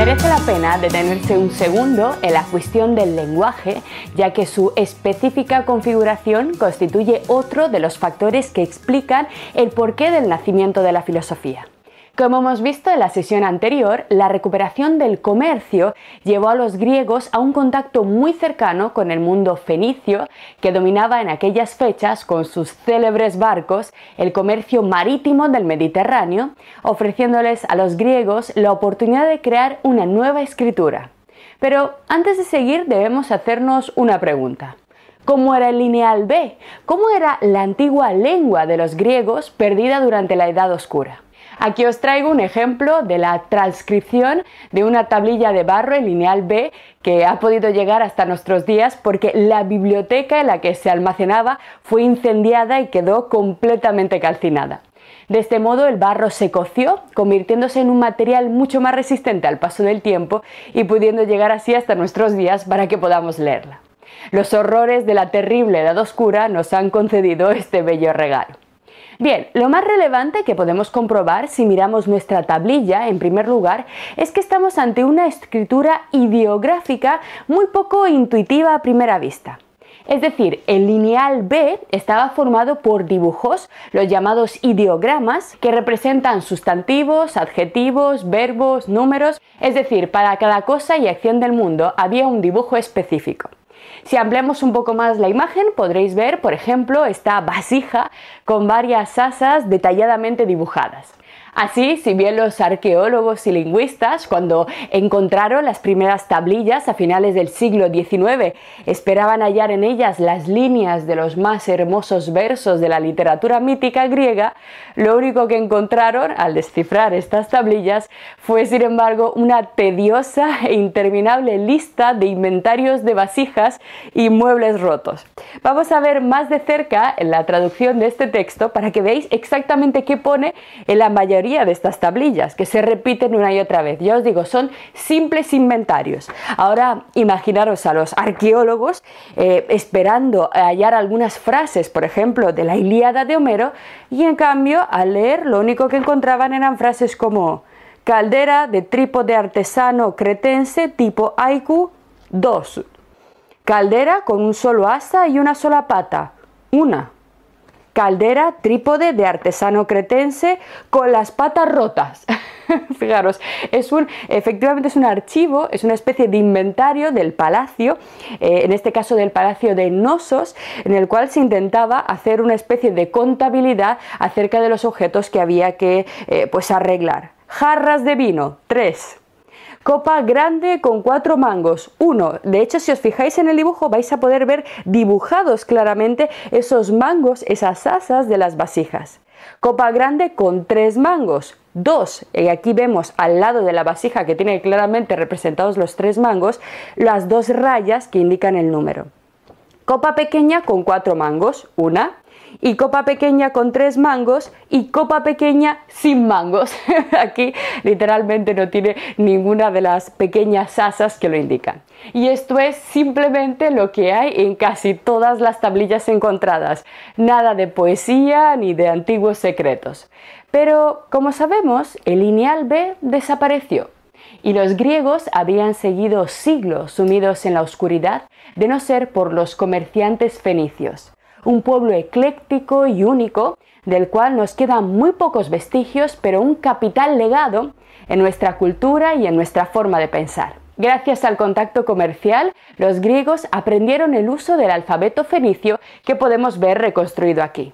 Merece la pena detenerse un segundo en la cuestión del lenguaje, ya que su específica configuración constituye otro de los factores que explican el porqué del nacimiento de la filosofía. Como hemos visto en la sesión anterior, la recuperación del comercio llevó a los griegos a un contacto muy cercano con el mundo fenicio, que dominaba en aquellas fechas con sus célebres barcos el comercio marítimo del Mediterráneo, ofreciéndoles a los griegos la oportunidad de crear una nueva escritura. Pero antes de seguir debemos hacernos una pregunta. ¿Cómo era el lineal B? ¿Cómo era la antigua lengua de los griegos perdida durante la Edad Oscura? Aquí os traigo un ejemplo de la transcripción de una tablilla de barro en lineal B que ha podido llegar hasta nuestros días porque la biblioteca en la que se almacenaba fue incendiada y quedó completamente calcinada. De este modo el barro se coció, convirtiéndose en un material mucho más resistente al paso del tiempo y pudiendo llegar así hasta nuestros días para que podamos leerla. Los horrores de la terrible Edad Oscura nos han concedido este bello regalo. Bien, lo más relevante que podemos comprobar si miramos nuestra tablilla, en primer lugar, es que estamos ante una escritura ideográfica muy poco intuitiva a primera vista. Es decir, el lineal B estaba formado por dibujos, los llamados ideogramas, que representan sustantivos, adjetivos, verbos, números, es decir, para cada cosa y acción del mundo había un dibujo específico. Si ampliamos un poco más la imagen, podréis ver, por ejemplo, esta vasija con varias asas detalladamente dibujadas. Así, si bien los arqueólogos y lingüistas, cuando encontraron las primeras tablillas a finales del siglo XIX, esperaban hallar en ellas las líneas de los más hermosos versos de la literatura mítica griega, lo único que encontraron al descifrar estas tablillas fue, sin embargo, una tediosa e interminable lista de inventarios de vasijas y muebles rotos. Vamos a ver más de cerca la traducción de este texto para que veáis exactamente qué pone en la mayoría de estas tablillas que se repiten una y otra vez. Ya os digo, son simples inventarios. Ahora imaginaros a los arqueólogos eh, esperando hallar algunas frases, por ejemplo, de la Ilíada de Homero, y en cambio al leer lo único que encontraban eran frases como caldera de trípode artesano cretense tipo Aiku 2. Caldera con un solo asa y una sola pata. Una caldera trípode de artesano cretense con las patas rotas. Fijaros, es un, efectivamente es un archivo, es una especie de inventario del palacio, eh, en este caso del palacio de Nosos, en el cual se intentaba hacer una especie de contabilidad acerca de los objetos que había que eh, pues arreglar. Jarras de vino, tres Copa grande con cuatro mangos. Uno. De hecho, si os fijáis en el dibujo, vais a poder ver dibujados claramente esos mangos, esas asas de las vasijas. Copa grande con tres mangos. Dos, y aquí vemos al lado de la vasija que tiene claramente representados los tres mangos, las dos rayas que indican el número. Copa pequeña con cuatro mangos. Una, y copa pequeña con tres mangos y copa pequeña sin mangos. Aquí literalmente no tiene ninguna de las pequeñas asas que lo indican. Y esto es simplemente lo que hay en casi todas las tablillas encontradas. Nada de poesía ni de antiguos secretos. Pero, como sabemos, el lineal B desapareció y los griegos habían seguido siglos sumidos en la oscuridad de no ser por los comerciantes fenicios un pueblo ecléctico y único, del cual nos quedan muy pocos vestigios, pero un capital legado en nuestra cultura y en nuestra forma de pensar. Gracias al contacto comercial, los griegos aprendieron el uso del alfabeto fenicio que podemos ver reconstruido aquí.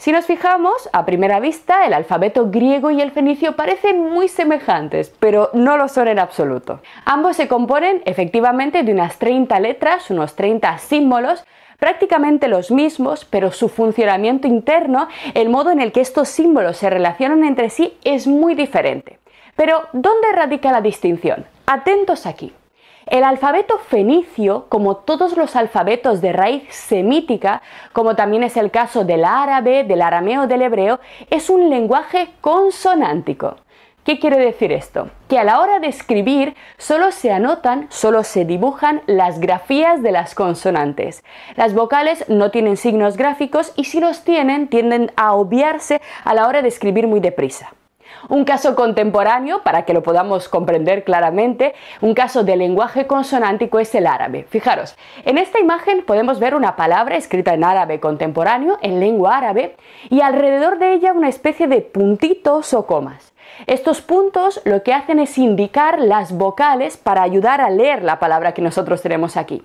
Si nos fijamos, a primera vista, el alfabeto griego y el fenicio parecen muy semejantes, pero no lo son en absoluto. Ambos se componen efectivamente de unas 30 letras, unos 30 símbolos, prácticamente los mismos, pero su funcionamiento interno, el modo en el que estos símbolos se relacionan entre sí es muy diferente. Pero, ¿dónde radica la distinción? Atentos aquí. El alfabeto fenicio, como todos los alfabetos de raíz semítica, como también es el caso del árabe, del arameo, del hebreo, es un lenguaje consonántico. ¿Qué quiere decir esto? Que a la hora de escribir solo se anotan, solo se dibujan las grafías de las consonantes. Las vocales no tienen signos gráficos y si los tienen tienden a obviarse a la hora de escribir muy deprisa. Un caso contemporáneo, para que lo podamos comprender claramente, un caso de lenguaje consonántico es el árabe. Fijaros, en esta imagen podemos ver una palabra escrita en árabe contemporáneo, en lengua árabe, y alrededor de ella una especie de puntitos o comas. Estos puntos lo que hacen es indicar las vocales para ayudar a leer la palabra que nosotros tenemos aquí.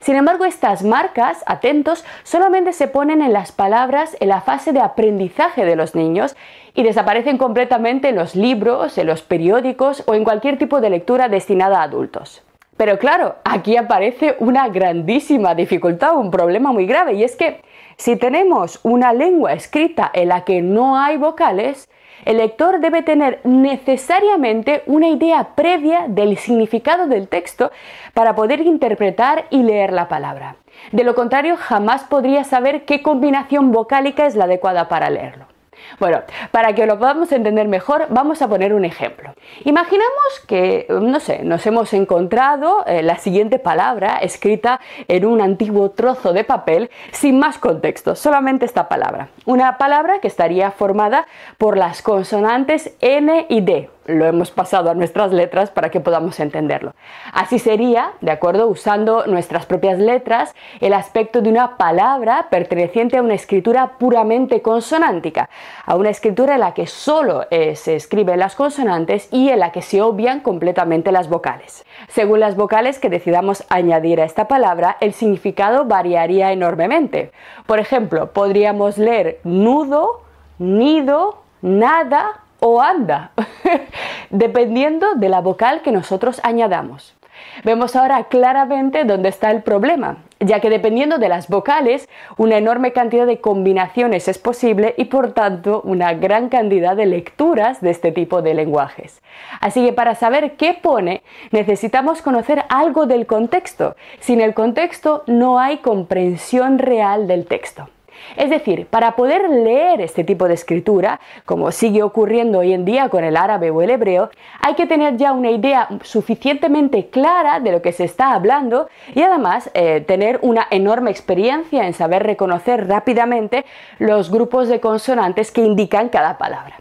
Sin embargo, estas marcas, atentos, solamente se ponen en las palabras en la fase de aprendizaje de los niños y desaparecen completamente en los libros, en los periódicos o en cualquier tipo de lectura destinada a adultos. Pero claro, aquí aparece una grandísima dificultad, un problema muy grave, y es que si tenemos una lengua escrita en la que no hay vocales, el lector debe tener necesariamente una idea previa del significado del texto para poder interpretar y leer la palabra. De lo contrario, jamás podría saber qué combinación vocálica es la adecuada para leerlo. Bueno, para que lo podamos entender mejor, vamos a poner un ejemplo. Imaginamos que, no sé, nos hemos encontrado eh, la siguiente palabra escrita en un antiguo trozo de papel sin más contexto, solamente esta palabra. Una palabra que estaría formada por las consonantes N y D, lo hemos pasado a nuestras letras para que podamos entenderlo. Así sería, de acuerdo, usando nuestras propias letras, el aspecto de una palabra perteneciente a una escritura puramente consonántica, a una escritura en la que solo eh, se escriben las consonantes y en la que se obvian completamente las vocales. Según las vocales que decidamos añadir a esta palabra, el significado variaría enormemente. Por ejemplo, podríamos leer nudo, nido, nada o anda, dependiendo de la vocal que nosotros añadamos. Vemos ahora claramente dónde está el problema, ya que dependiendo de las vocales, una enorme cantidad de combinaciones es posible y por tanto una gran cantidad de lecturas de este tipo de lenguajes. Así que para saber qué pone, necesitamos conocer algo del contexto. Sin el contexto no hay comprensión real del texto. Es decir, para poder leer este tipo de escritura, como sigue ocurriendo hoy en día con el árabe o el hebreo, hay que tener ya una idea suficientemente clara de lo que se está hablando y además eh, tener una enorme experiencia en saber reconocer rápidamente los grupos de consonantes que indican cada palabra.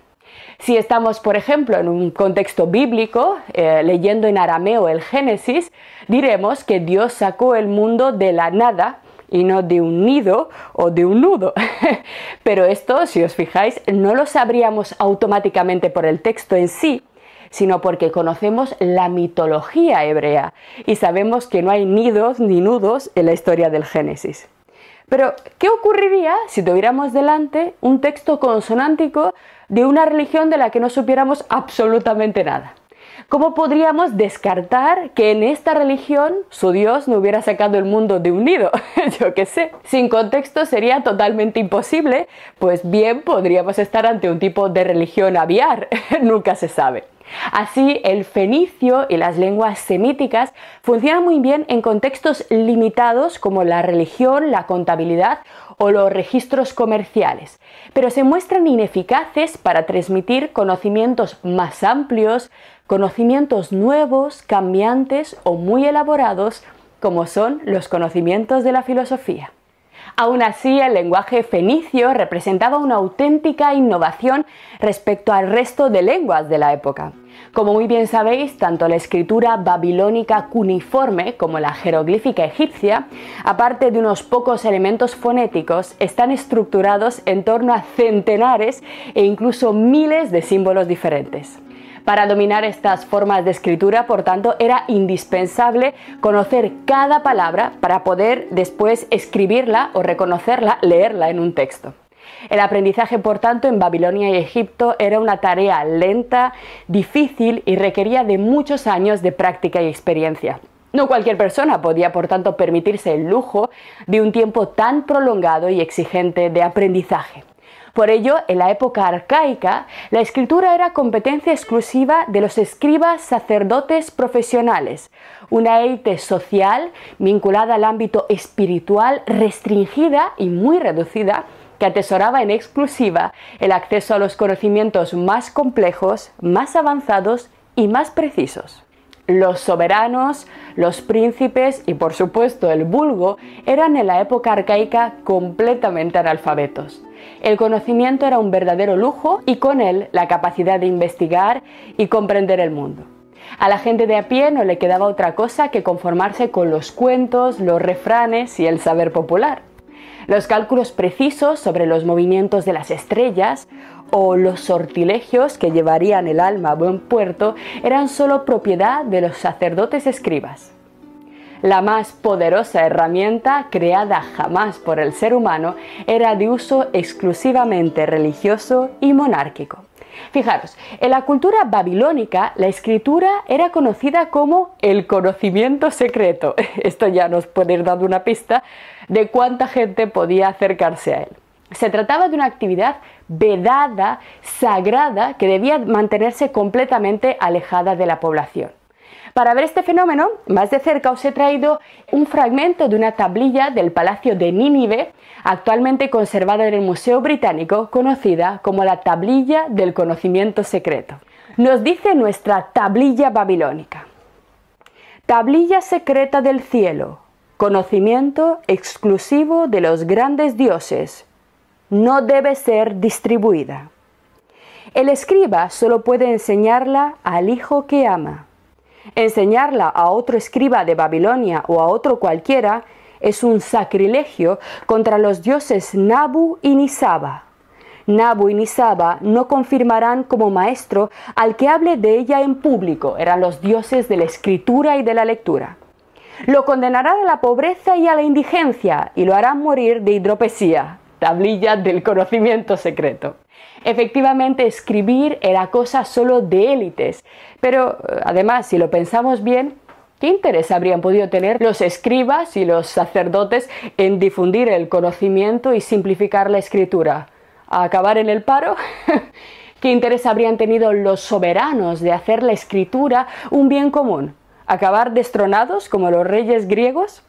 Si estamos, por ejemplo, en un contexto bíblico, eh, leyendo en arameo el Génesis, diremos que Dios sacó el mundo de la nada y no de un nido o de un nudo. Pero esto, si os fijáis, no lo sabríamos automáticamente por el texto en sí, sino porque conocemos la mitología hebrea y sabemos que no hay nidos ni nudos en la historia del Génesis. Pero, ¿qué ocurriría si tuviéramos delante un texto consonántico de una religión de la que no supiéramos absolutamente nada? ¿Cómo podríamos descartar que en esta religión su Dios no hubiera sacado el mundo de un nido? Yo qué sé. Sin contexto sería totalmente imposible, pues bien podríamos estar ante un tipo de religión aviar, nunca se sabe. Así, el fenicio y las lenguas semíticas funcionan muy bien en contextos limitados como la religión, la contabilidad o los registros comerciales, pero se muestran ineficaces para transmitir conocimientos más amplios, conocimientos nuevos, cambiantes o muy elaborados como son los conocimientos de la filosofía. Aún así, el lenguaje fenicio representaba una auténtica innovación respecto al resto de lenguas de la época. Como muy bien sabéis, tanto la escritura babilónica cuneiforme como la jeroglífica egipcia, aparte de unos pocos elementos fonéticos, están estructurados en torno a centenares e incluso miles de símbolos diferentes. Para dominar estas formas de escritura, por tanto, era indispensable conocer cada palabra para poder después escribirla o reconocerla, leerla en un texto. El aprendizaje, por tanto, en Babilonia y Egipto era una tarea lenta, difícil y requería de muchos años de práctica y experiencia. No cualquier persona podía, por tanto, permitirse el lujo de un tiempo tan prolongado y exigente de aprendizaje. Por ello, en la época arcaica, la escritura era competencia exclusiva de los escribas sacerdotes profesionales, una élite social vinculada al ámbito espiritual restringida y muy reducida que atesoraba en exclusiva el acceso a los conocimientos más complejos, más avanzados y más precisos. Los soberanos, los príncipes y por supuesto el vulgo eran en la época arcaica completamente analfabetos. El conocimiento era un verdadero lujo y con él la capacidad de investigar y comprender el mundo. A la gente de a pie no le quedaba otra cosa que conformarse con los cuentos, los refranes y el saber popular. Los cálculos precisos sobre los movimientos de las estrellas o los sortilegios que llevarían el alma a buen puerto eran solo propiedad de los sacerdotes escribas. La más poderosa herramienta creada jamás por el ser humano era de uso exclusivamente religioso y monárquico. Fijaros, en la cultura babilónica la escritura era conocida como el conocimiento secreto. Esto ya nos puede ir dando una pista de cuánta gente podía acercarse a él. Se trataba de una actividad vedada, sagrada, que debía mantenerse completamente alejada de la población. Para ver este fenómeno más de cerca os he traído un fragmento de una tablilla del Palacio de Nínive, actualmente conservada en el Museo Británico, conocida como la tablilla del conocimiento secreto. Nos dice nuestra tablilla babilónica. Tablilla secreta del cielo, conocimiento exclusivo de los grandes dioses, no debe ser distribuida. El escriba solo puede enseñarla al hijo que ama. Enseñarla a otro escriba de Babilonia o a otro cualquiera es un sacrilegio contra los dioses Nabu y Nisaba. Nabu y Nisaba no confirmarán como maestro al que hable de ella en público, eran los dioses de la escritura y de la lectura. Lo condenarán a la pobreza y a la indigencia y lo harán morir de hidropesía, tablilla del conocimiento secreto. Efectivamente, escribir era cosa solo de élites, pero eh, además, si lo pensamos bien, ¿qué interés habrían podido tener los escribas y los sacerdotes en difundir el conocimiento y simplificar la escritura? ¿A acabar en el paro? ¿Qué interés habrían tenido los soberanos de hacer la escritura un bien común? ¿Acabar destronados como los reyes griegos?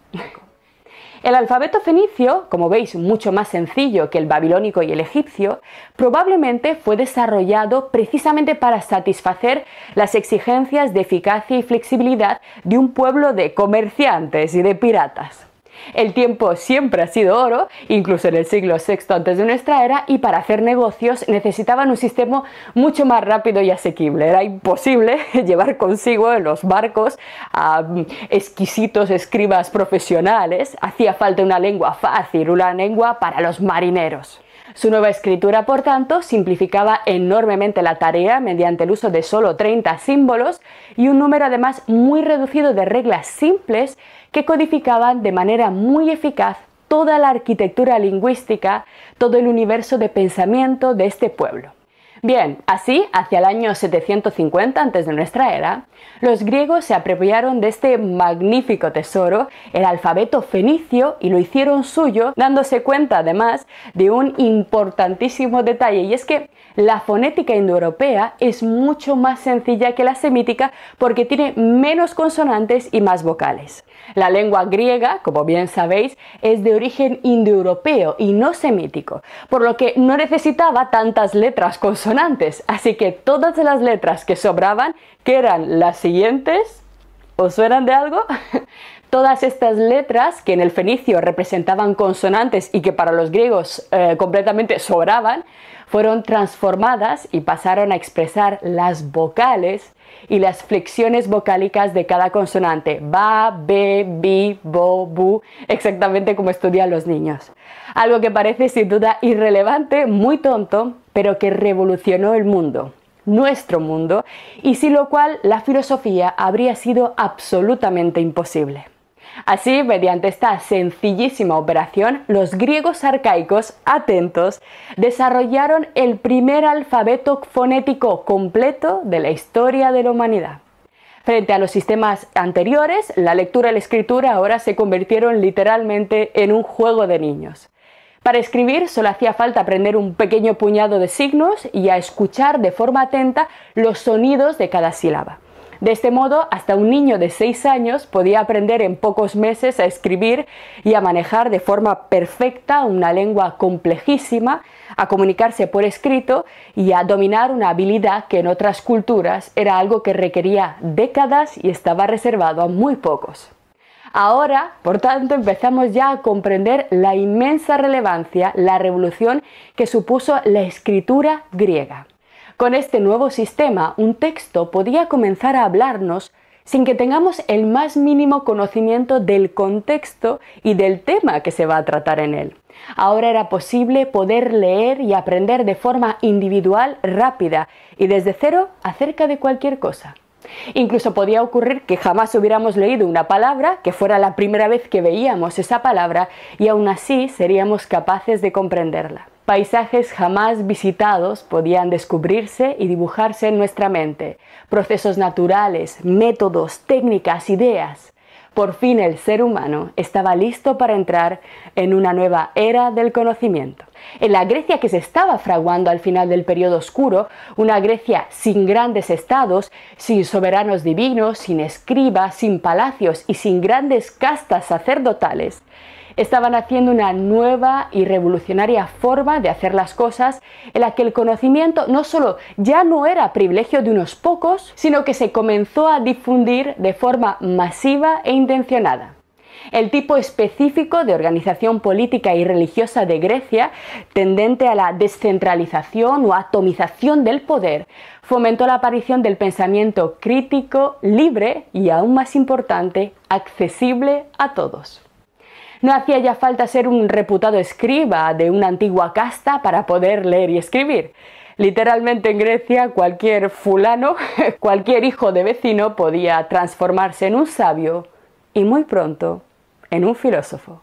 El alfabeto fenicio, como veis mucho más sencillo que el babilónico y el egipcio, probablemente fue desarrollado precisamente para satisfacer las exigencias de eficacia y flexibilidad de un pueblo de comerciantes y de piratas. El tiempo siempre ha sido oro, incluso en el siglo VI antes de nuestra era, y para hacer negocios necesitaban un sistema mucho más rápido y asequible. Era imposible llevar consigo en los barcos a mm, exquisitos escribas profesionales. Hacía falta una lengua fácil, una lengua para los marineros. Su nueva escritura, por tanto, simplificaba enormemente la tarea mediante el uso de solo 30 símbolos y un número además muy reducido de reglas simples que codificaban de manera muy eficaz toda la arquitectura lingüística, todo el universo de pensamiento de este pueblo. Bien, así, hacia el año 750 antes de nuestra era, los griegos se apropiaron de este magnífico tesoro, el alfabeto fenicio, y lo hicieron suyo, dándose cuenta además de un importantísimo detalle, y es que la fonética indoeuropea es mucho más sencilla que la semítica porque tiene menos consonantes y más vocales. La lengua griega, como bien sabéis, es de origen indoeuropeo y no semítico, por lo que no necesitaba tantas letras consonantes, así que todas las letras que sobraban, que eran las siguientes, ¿os suenan de algo? Todas estas letras que en el fenicio representaban consonantes y que para los griegos eh, completamente sobraban, fueron transformadas y pasaron a expresar las vocales y las flexiones vocálicas de cada consonante, ba, be, bi, bo, bu, exactamente como estudian los niños. Algo que parece sin duda irrelevante, muy tonto, pero que revolucionó el mundo nuestro mundo, y sin lo cual la filosofía habría sido absolutamente imposible. Así, mediante esta sencillísima operación, los griegos arcaicos, atentos, desarrollaron el primer alfabeto fonético completo de la historia de la humanidad. Frente a los sistemas anteriores, la lectura y la escritura ahora se convirtieron literalmente en un juego de niños. Para escribir solo hacía falta aprender un pequeño puñado de signos y a escuchar de forma atenta los sonidos de cada sílaba. De este modo, hasta un niño de 6 años podía aprender en pocos meses a escribir y a manejar de forma perfecta una lengua complejísima, a comunicarse por escrito y a dominar una habilidad que en otras culturas era algo que requería décadas y estaba reservado a muy pocos. Ahora, por tanto, empezamos ya a comprender la inmensa relevancia, la revolución que supuso la escritura griega. Con este nuevo sistema, un texto podía comenzar a hablarnos sin que tengamos el más mínimo conocimiento del contexto y del tema que se va a tratar en él. Ahora era posible poder leer y aprender de forma individual, rápida y desde cero acerca de cualquier cosa. Incluso podía ocurrir que jamás hubiéramos leído una palabra, que fuera la primera vez que veíamos esa palabra, y aún así seríamos capaces de comprenderla. Paisajes jamás visitados podían descubrirse y dibujarse en nuestra mente. Procesos naturales, métodos, técnicas, ideas. Por fin el ser humano estaba listo para entrar en una nueva era del conocimiento. En la Grecia que se estaba fraguando al final del periodo oscuro, una Grecia sin grandes estados, sin soberanos divinos, sin escribas, sin palacios y sin grandes castas sacerdotales, estaban haciendo una nueva y revolucionaria forma de hacer las cosas en la que el conocimiento no solo ya no era privilegio de unos pocos, sino que se comenzó a difundir de forma masiva e intencionada. El tipo específico de organización política y religiosa de Grecia, tendente a la descentralización o atomización del poder, fomentó la aparición del pensamiento crítico, libre y, aún más importante, accesible a todos. No hacía ya falta ser un reputado escriba de una antigua casta para poder leer y escribir. Literalmente en Grecia cualquier fulano, cualquier hijo de vecino podía transformarse en un sabio y muy pronto en un filósofo.